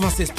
96.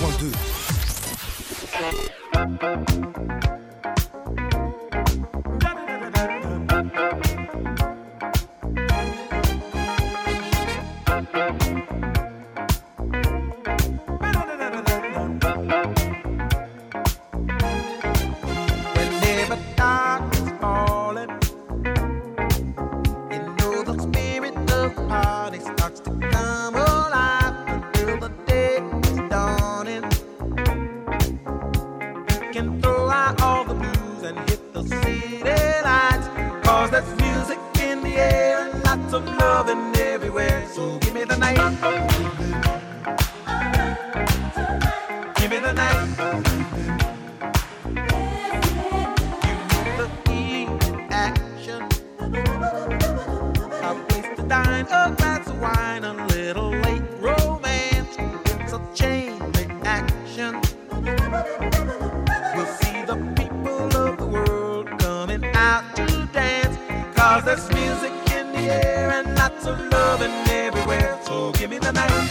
lots of loving everywhere. So give me the night.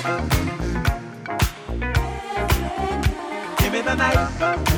RVVS 96.2.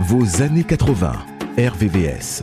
Vos années 80. RVVS.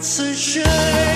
此时。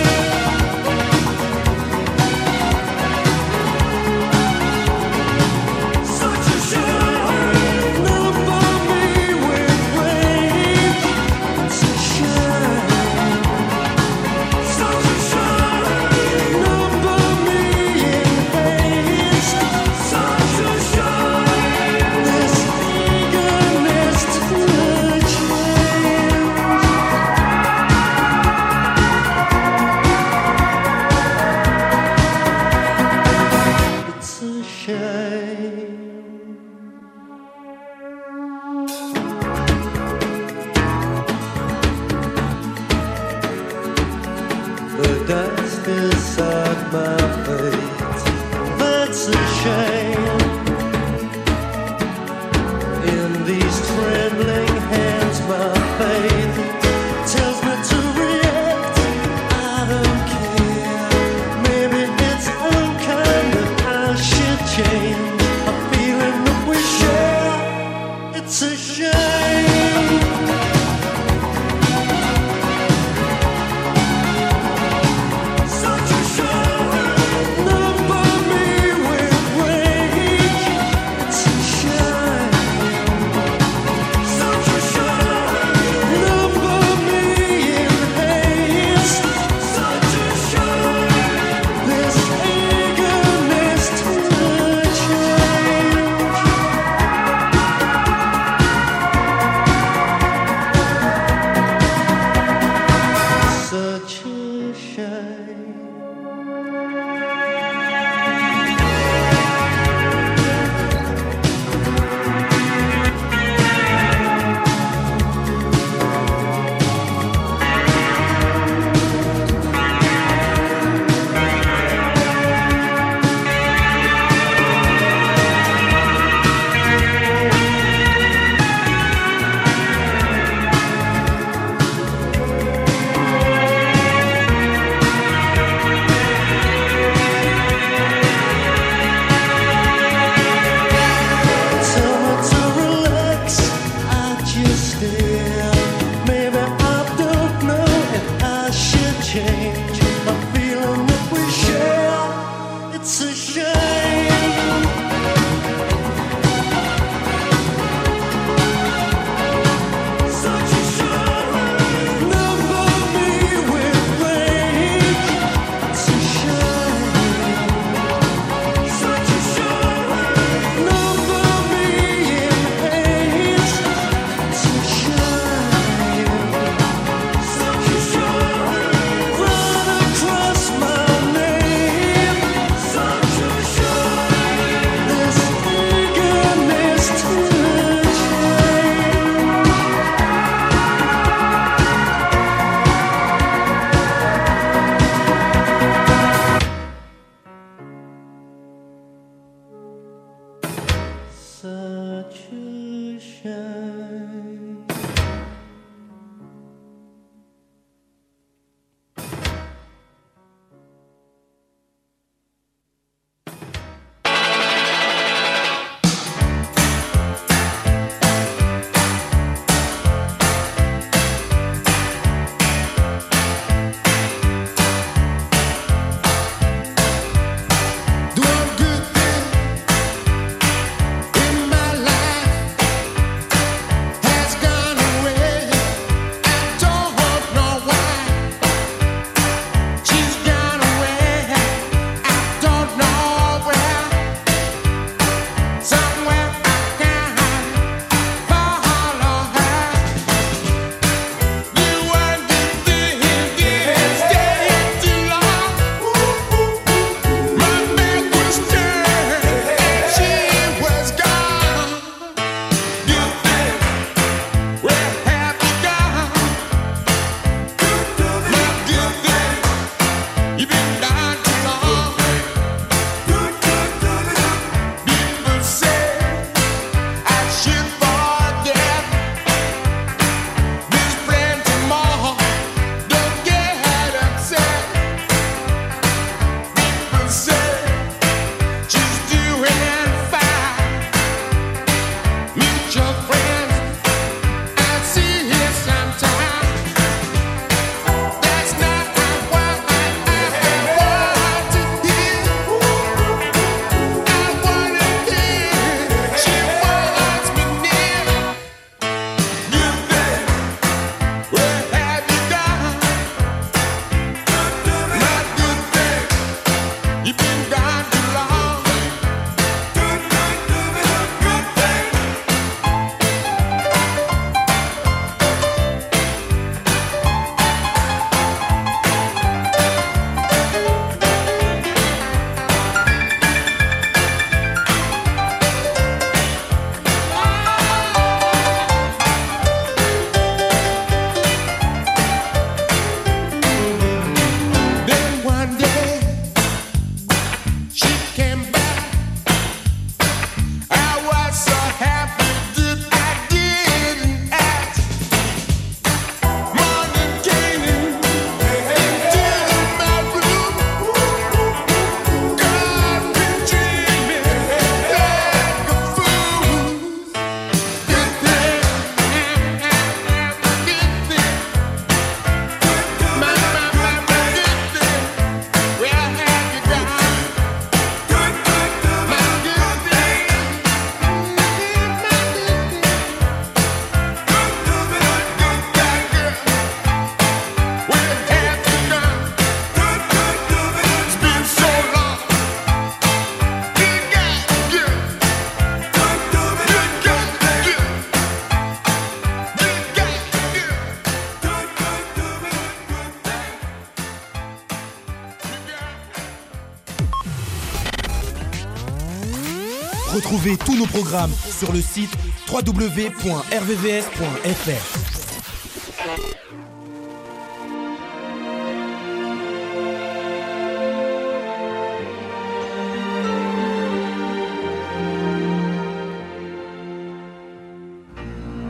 Sur le site www.rvvs.fr.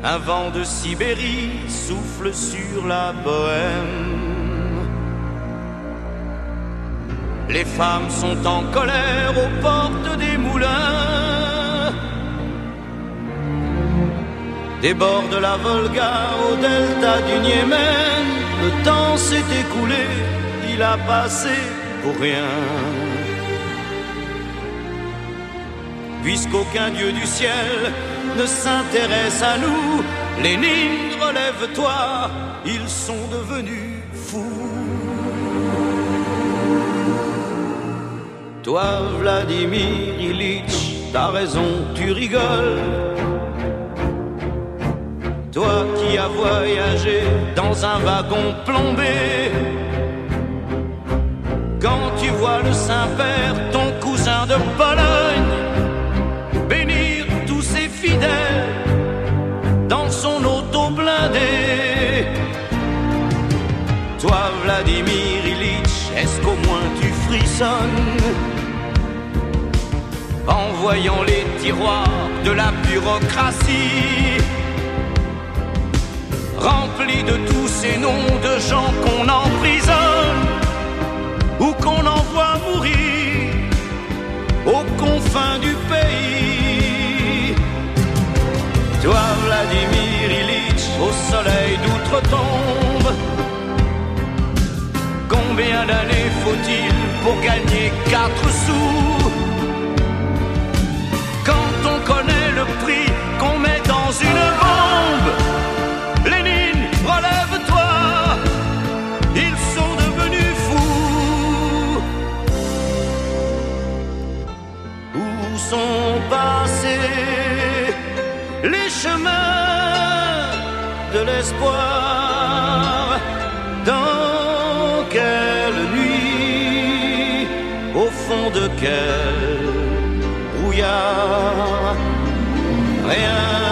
Un vent de Sibérie souffle sur la bohème. Les femmes sont en colère aux portes des moulins. Des bords de la Volga au delta du Niémen, le temps s'est écoulé, il a passé pour rien. Puisqu'aucun dieu du ciel ne s'intéresse à nous. Lénine, relève-toi, ils sont devenus fous. Toi, Vladimir Ilitch, t'as raison, tu rigoles. Toi qui as voyagé dans un wagon plombé. Quand tu vois le Saint-Père, ton cousin de Pologne, dans son auto blindé. Toi, Vladimir Ilitch, est-ce qu'au moins tu frissonnes en voyant les tiroirs de la bureaucratie? De tous ces noms de gens qu'on emprisonne ou qu'on envoie mourir aux confins du pays. Toi, Vladimir Ilitch, au soleil d'outre-tombe. Combien d'années faut-il pour gagner quatre sous? Quand on connaît le prix sont passés les chemins de l'espoir. Dans quelle nuit, au fond de quel brouillard, rien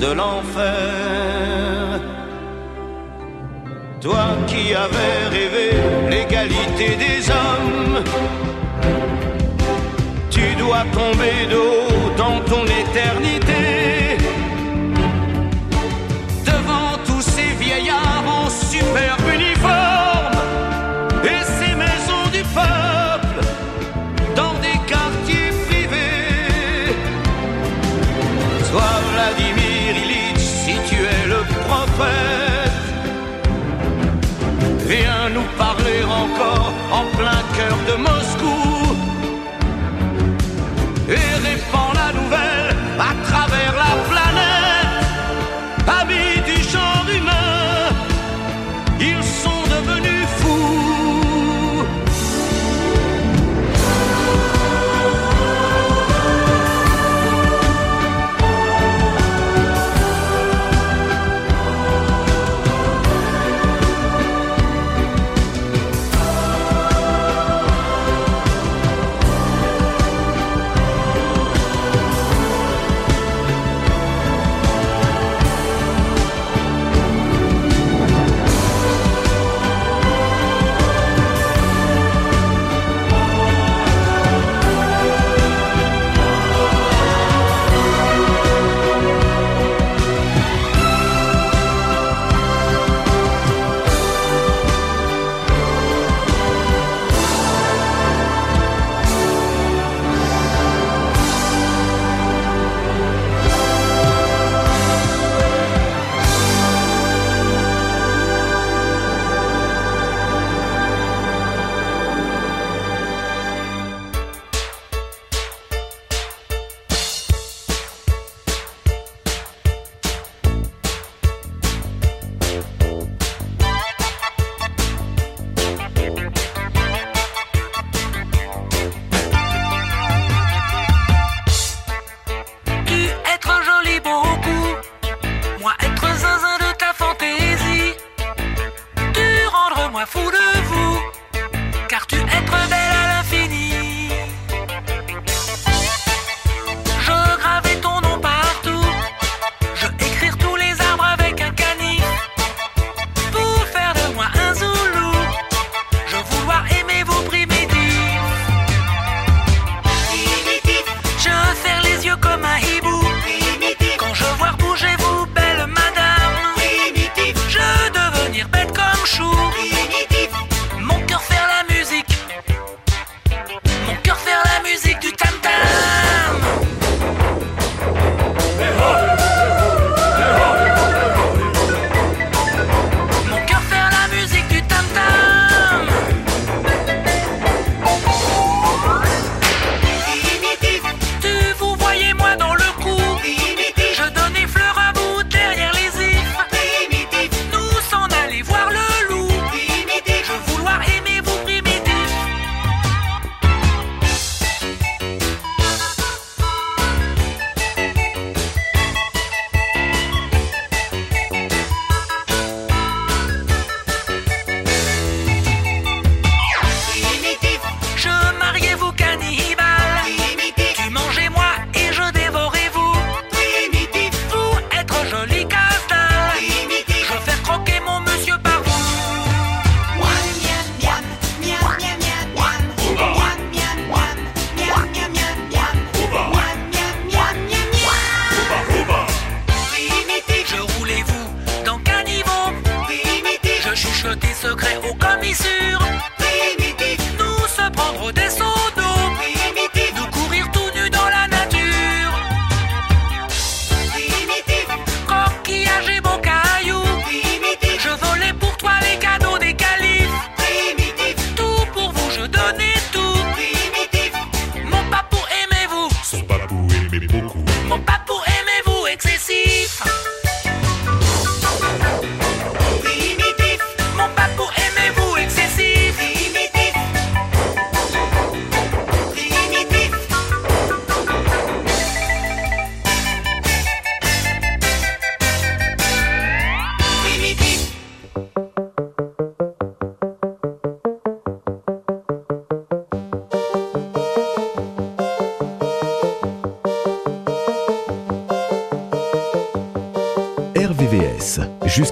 de l'enfer. Toi qui avais rêvé l'égalité des hommes, tu dois tomber de haut dans ton éternité. Cœur de Moscou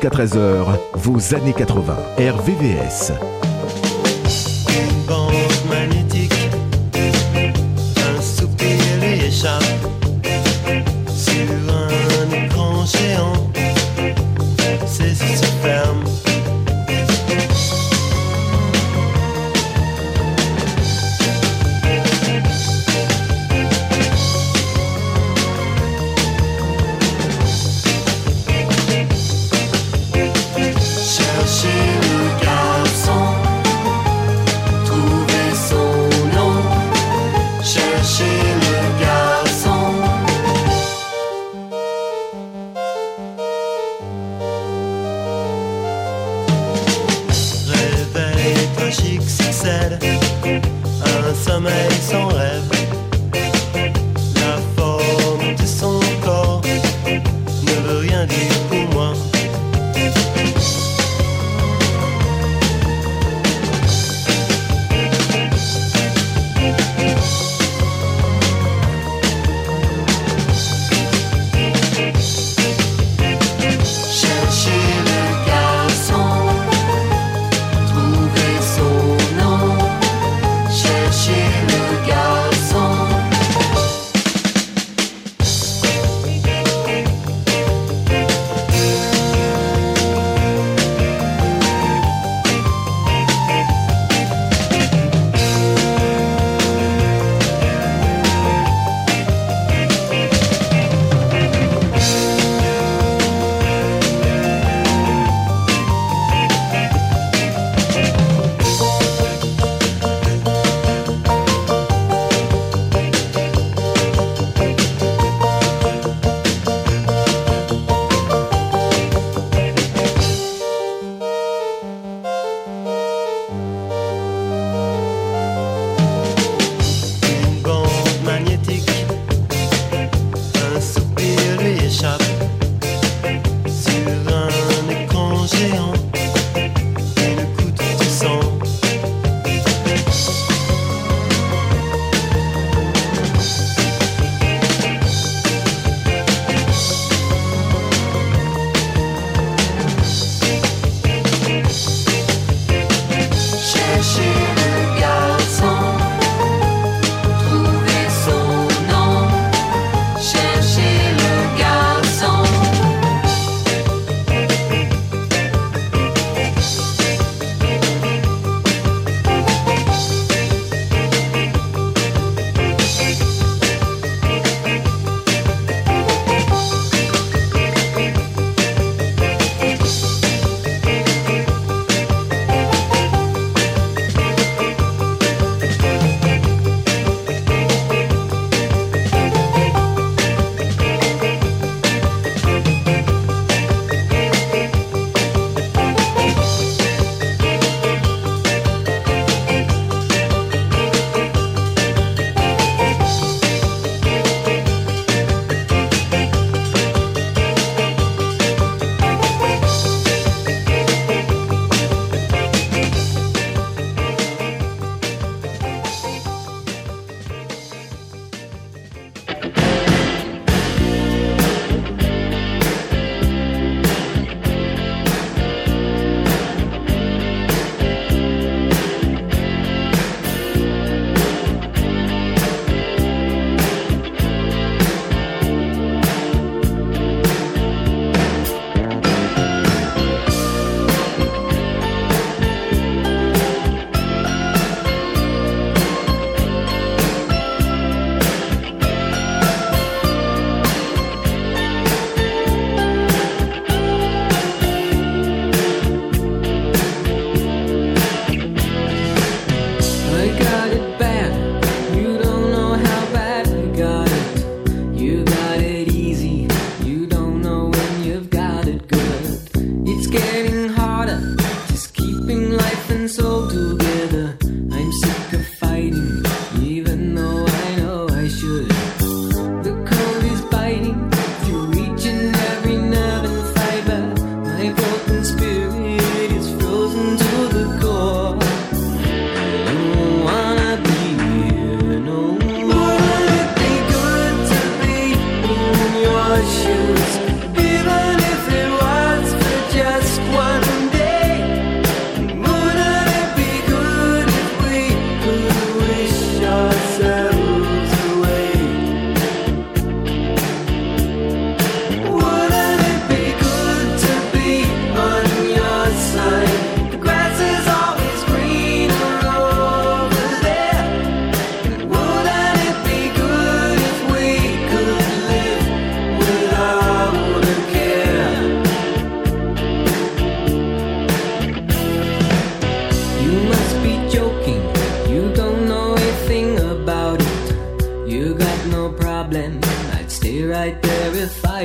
Jusqu'à 13h, vos années 80. RVVS.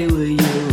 with you.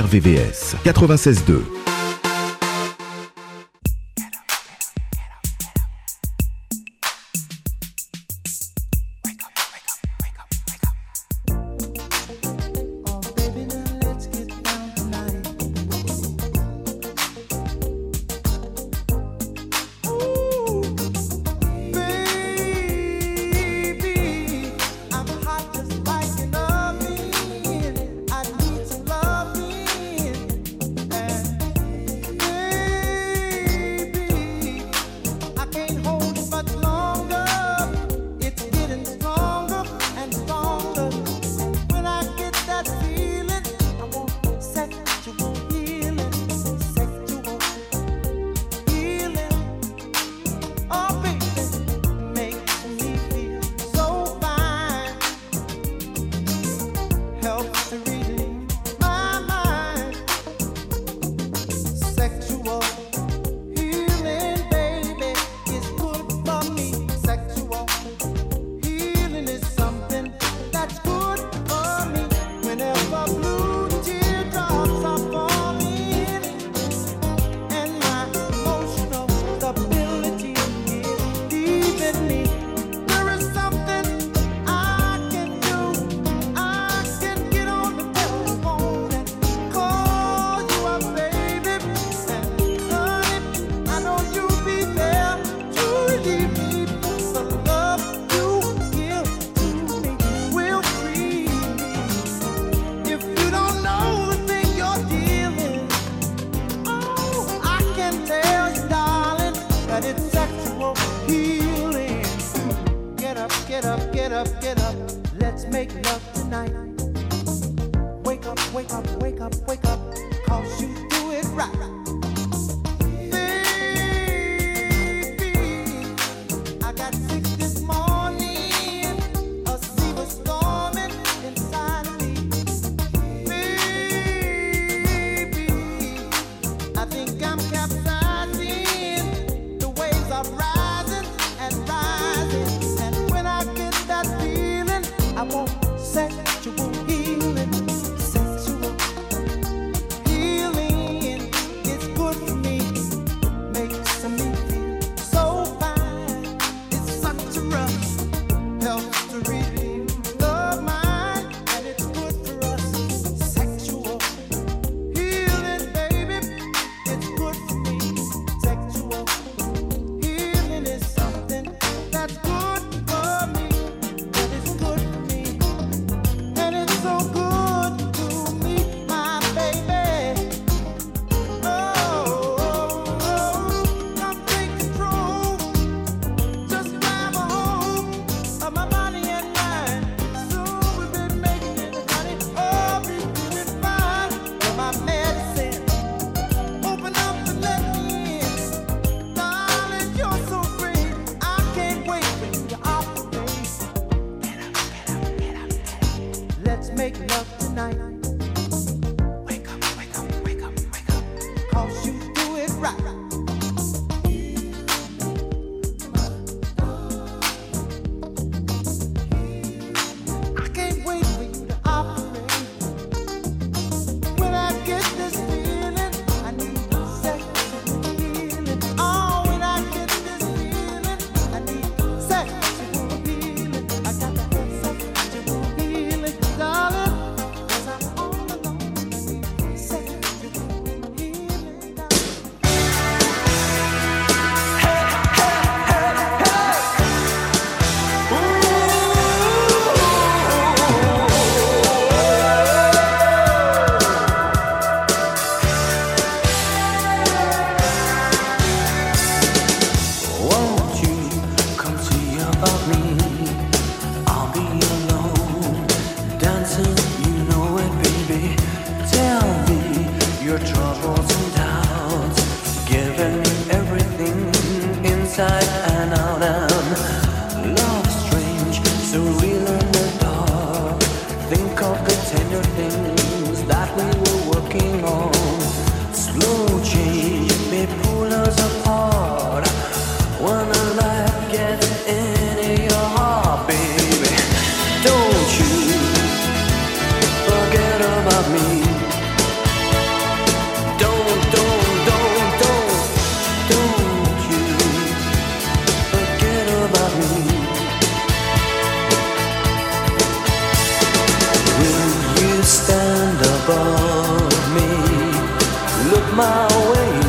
RVVS 96.2. Let's make love tonight. My way